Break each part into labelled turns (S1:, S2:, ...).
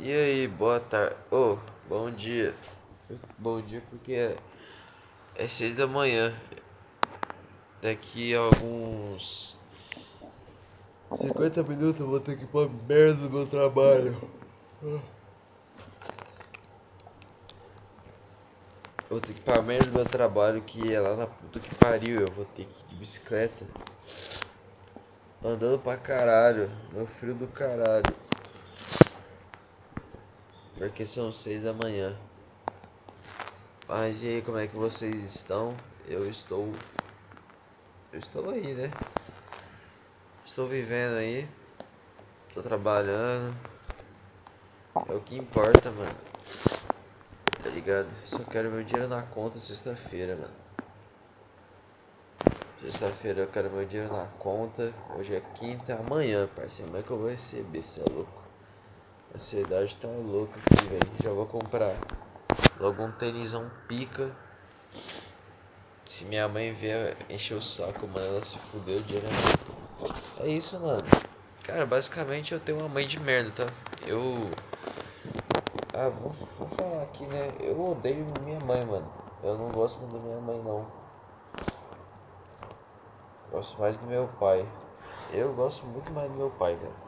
S1: E aí, boa tarde. Ô, oh, bom dia. Bom dia porque é, é seis da manhã. Daqui a alguns 50 minutos eu vou ter que ir pra merda do meu trabalho. Vou ter que ir pra merda do meu trabalho que é lá na puta que pariu. Eu vou ter que ir de bicicleta. Andando pra caralho. No frio do caralho. Porque são seis da manhã. Mas e aí, como é que vocês estão? Eu estou. Eu estou aí, né? Estou vivendo aí. Estou trabalhando. É o que importa, mano. Tá ligado? Só quero meu dinheiro na conta sexta-feira, mano. Sexta-feira eu quero meu dinheiro na conta. Hoje é quinta, amanhã, parceiro. Amanhã que eu vou receber, cê é louco. A ansiedade tá louca aqui, velho. Já vou comprar logo um tênisão pica. Se minha mãe vier encher o saco, mano, ela se fudeu direto. É isso, mano. Cara, basicamente eu tenho uma mãe de merda, tá? Eu. Ah, vou, vou falar aqui, né? Eu odeio minha mãe, mano. Eu não gosto muito da minha mãe, não. Gosto mais do meu pai. Eu gosto muito mais do meu pai, cara.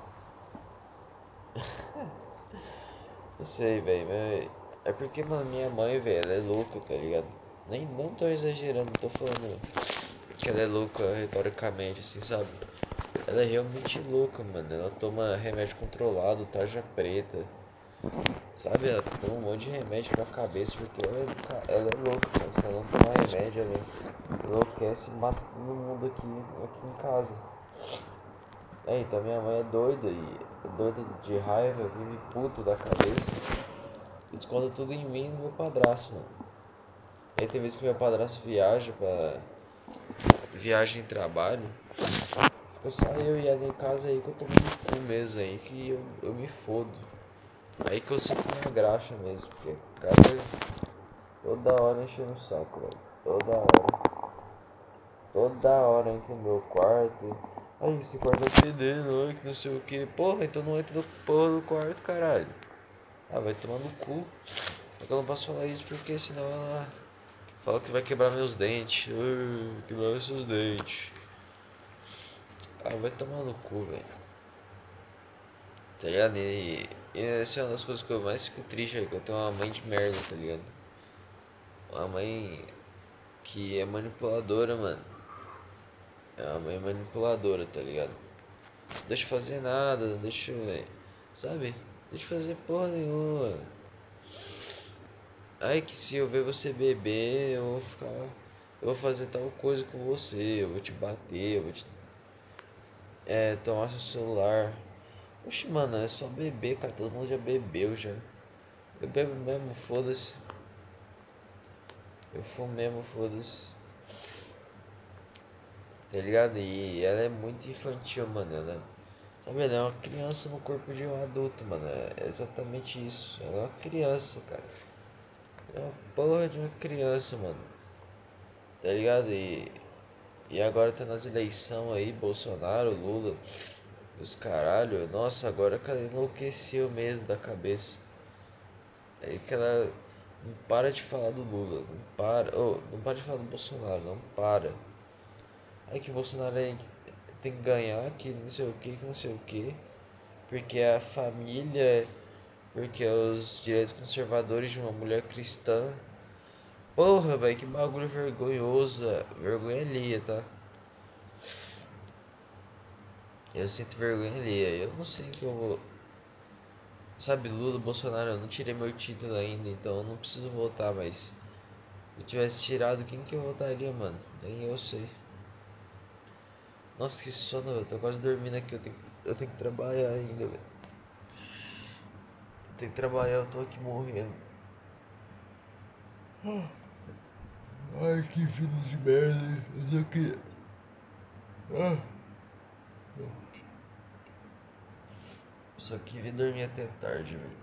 S1: Não sei, velho. É porque, mano, minha mãe, velho, ela é louca, tá ligado? Nem não tô exagerando, tô falando que ela é louca retoricamente, assim, sabe? Ela é realmente louca, mano. Ela toma remédio controlado, tarja preta. Sabe? Ela toma um monte de remédio pra cabeça porque ela é, ela é louca, mano. Se ela não tomar remédio, ela enlouquece e mata todo mundo aqui, aqui em casa. É, então minha mãe é doida e doida de raiva, vive puto da cabeça. E desconta tudo em mim e no meu padrasto, mano. Aí tem vezes que meu padrasto viaja pra. viagem em trabalho. Fica só eu e ela em casa aí que eu tô no cu mesmo aí, que eu, eu me fodo. Aí que eu sinto minha graxa mesmo, porque cara toda hora enchendo o saco, velho. Toda hora. Toda hora entra no meu quarto. Aí esse quarto é fedendo, que não sei o que. Porra, então não entra no porra do quarto, caralho. Ah, vai tomar no cu. Só que eu não posso falar isso porque senão ela fala que vai quebrar meus dentes. Uh, quebrar seus dentes. Ah, vai tomar no cu, velho. Tá ligado? E, e essa é uma das coisas que eu mais fico triste é que eu tenho uma mãe de merda, tá ligado? Uma mãe que é manipuladora, mano. É uma mãe manipuladora, tá ligado? Não deixa fazer nada, não deixa. Sabe? Deixa eu fazer porra nenhuma. Ai que se eu ver você beber, eu vou ficar. Eu vou fazer tal coisa com você, eu vou te bater, eu vou te. É, tomar seu celular. Oxe, mano, é só beber, cara. Todo mundo já bebeu já. Eu bebo mesmo, foda-se. Eu fumo mesmo, foda-se. Tá ligado? E ela é muito infantil, mano. Ela Sabe, ela é uma criança no corpo de um adulto, mano. É exatamente isso. Ela é uma criança, cara. É uma porra de uma criança, mano. Tá ligado? E, e agora tá nas eleições aí, Bolsonaro, Lula, os caralho. Nossa, agora ela enlouqueceu mesmo da cabeça. É que ela não para de falar do Lula, não para, oh, não para de falar do Bolsonaro, não para. Aí que Bolsonaro é tem que ganhar, que não sei o que, que não sei o que, porque a família, porque os direitos conservadores de uma mulher cristã. Porra, velho, que bagulho vergonhoso, vergonha ali, tá? Eu sinto vergonha ali, eu não sei que eu vou. Sabe, Lula, Bolsonaro, eu não tirei meu título ainda, então eu não preciso votar, mas se eu tivesse tirado, quem que eu votaria, mano? Nem eu sei. Nossa, que sono, eu tô quase dormindo aqui. Eu tenho, eu tenho que trabalhar ainda, velho. Eu tenho que trabalhar, eu tô aqui morrendo. Ai, que filho de merda. Eu só queria. Ah. Eu só queria dormir até tarde, velho.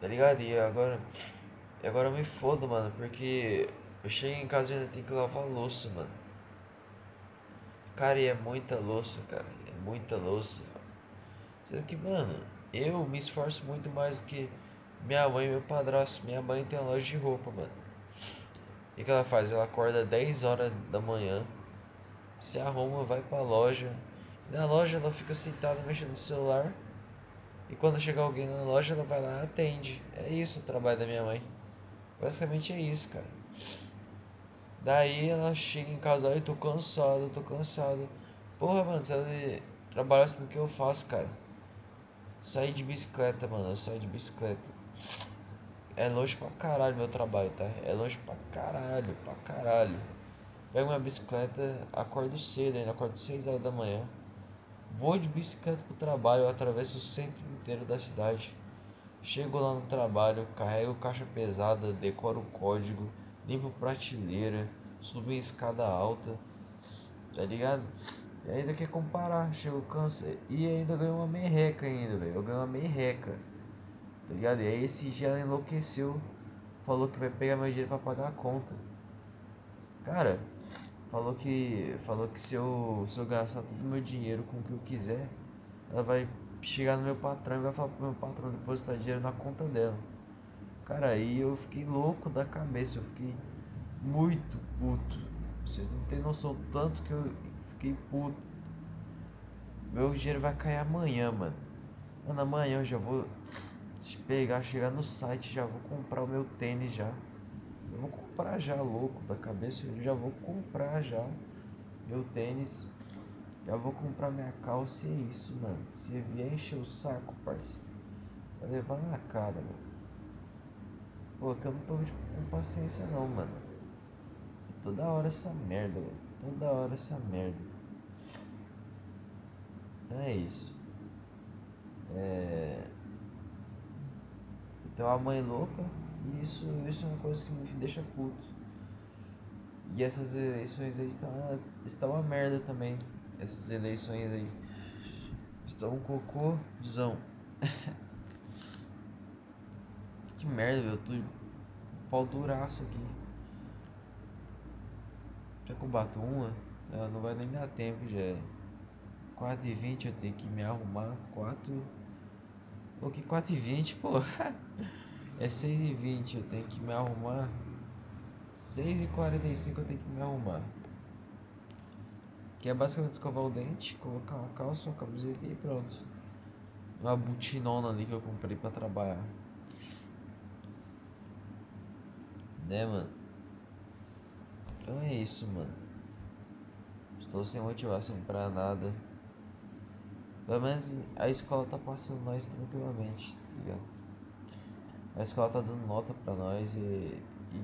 S1: Tá ligado? E agora. E agora eu me fodo, mano, porque eu chego em casa e ainda tenho que lavar louça, mano. Cara, e é muita louça, cara. É muita louça. Sendo que, mano, eu me esforço muito mais do que minha mãe e meu padrasto. Minha mãe tem uma loja de roupa, mano. O que ela faz? Ela acorda 10 horas da manhã, se arruma, vai pra loja. Na loja ela fica sentada mexendo no celular. E quando chegar alguém na loja, ela vai lá e atende. É isso o trabalho da minha mãe. Basicamente é isso, cara. Daí ela chega em casa, ai, tô cansado, tô cansado. Porra, mano, você trabalha assim do que eu faço, cara. Sair de bicicleta, mano, eu saio de bicicleta. É longe pra caralho meu trabalho, tá? É longe pra caralho, pra caralho. Pego minha bicicleta, acordo cedo, ainda acordo 6 horas da manhã. Vou de bicicleta pro trabalho, atravesso o centro inteiro da cidade. Chego lá no trabalho, carrego caixa pesada, decoro o código, limpo prateleira, subo em escada alta, tá ligado? E ainda quer comparar, chego cansado e ainda ganho uma merreca ainda, velho. Eu ganho uma merreca, tá ligado? E aí esse dia ela enlouqueceu, falou que vai pegar meu dinheiro pra pagar a conta. Cara, falou que falou que se eu, se eu gastar todo o meu dinheiro com o que eu quiser, ela vai chegar no meu patrão e vai falar pro meu patrão depositar dinheiro na conta dela. Cara, aí eu fiquei louco da cabeça, eu fiquei muito puto. Vocês não têm noção tanto que eu fiquei puto. Meu dinheiro vai cair amanhã, mano. Mano, amanhã eu já vou pegar, chegar no site, já vou comprar o meu tênis já. Eu vou comprar já, louco da cabeça, eu já vou comprar já meu tênis. Já vou comprar minha calça e é isso, mano. Se vier encher o saco, parceiro, vai levar na cara, mano. Pô, que eu não tô com paciência não, mano. Toda hora essa merda, velho. Toda hora essa merda. Então é isso. É... Então a mãe louca, e isso, isso é uma coisa que me deixa puto. E essas eleições aí estão, estão uma merda também essas eleições aí. Estão um cocôzão. que merda, velho. Tô pau duraço aqui. Já que eu bato uma, não, não vai nem dar tempo já. É 4 e 20 eu tenho que me arrumar. 4. O que 4 e 20, pô? é 6 e 20 eu tenho que me arrumar. 6 e 45 eu tenho que me arrumar. Que é basicamente escovar o dente, colocar uma calça, uma camiseta e pronto. Uma butinona ali que eu comprei pra trabalhar. Né, mano? Então é isso, mano. Estou sem motivação pra nada. Pelo menos a escola tá passando nós tranquilamente, tá ligado? A escola tá dando nota pra nós e, e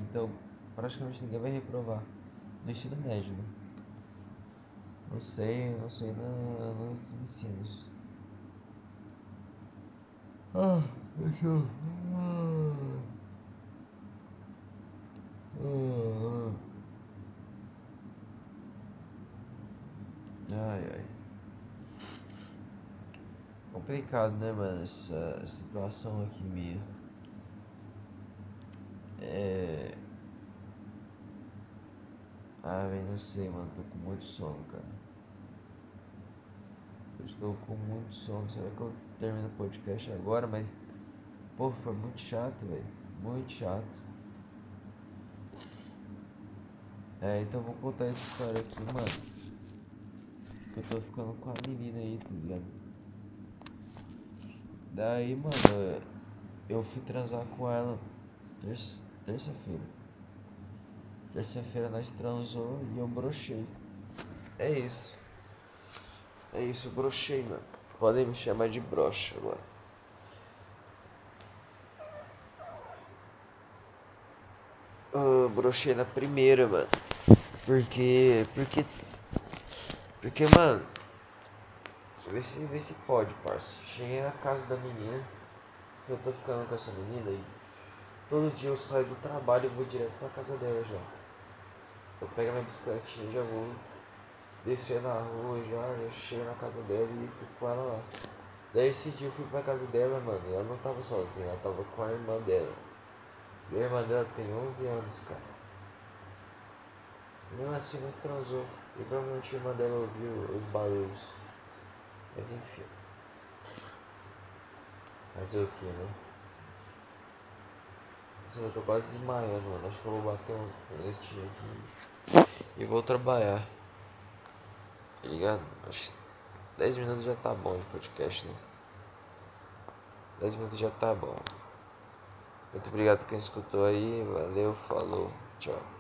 S1: então praticamente ninguém vai reprovar no ensino médio, né? Não sei, não sei na, nos ensinos. Ah, deixa eu. Ah, ah, ai, ai. Complicado, né, mano? Essa situação aqui minha. É. Ah, velho, não sei, mano. Tô com muito sono, cara. Eu estou com muito sono. Será que eu termino o podcast agora? Mas, pô, foi muito chato, velho. Muito chato. É, então vou contar essa história aqui, mano. Eu tô ficando com a menina aí, tá ligado? Daí, mano, eu fui transar com ela terça-feira. Terça-feira nós transou e eu brochei. É isso. É isso, brochei, mano. Podem me chamar de brocha agora. Eu brochei na primeira, mano. Porque. Porque. Porque, mano. Vê se, vê se pode, parça. Cheguei na casa da menina. Que eu tô ficando com essa menina aí. Todo dia eu saio do trabalho e vou direto pra casa dela já. Eu pego minha bicicletinha, já vou descer na rua, já, já chego na casa dela e fico com ela lá. Daí esse dia eu fui pra casa dela, mano, e ela não tava sozinha, ela tava com a irmã dela. E a irmã dela tem 11 anos, cara. E mesmo assim nós transou. E provavelmente a irmã dela ouviu os barulhos. Mas enfim. Fazer o que, né? Nossa, eu tô quase desmaiando, mano. Acho que eu vou bater um leitinho aqui e vou trabalhar. Tá ligado? Acho que 10 minutos já tá bom de podcast, né? 10 minutos já tá bom. Muito obrigado quem escutou aí. Valeu, falou, tchau.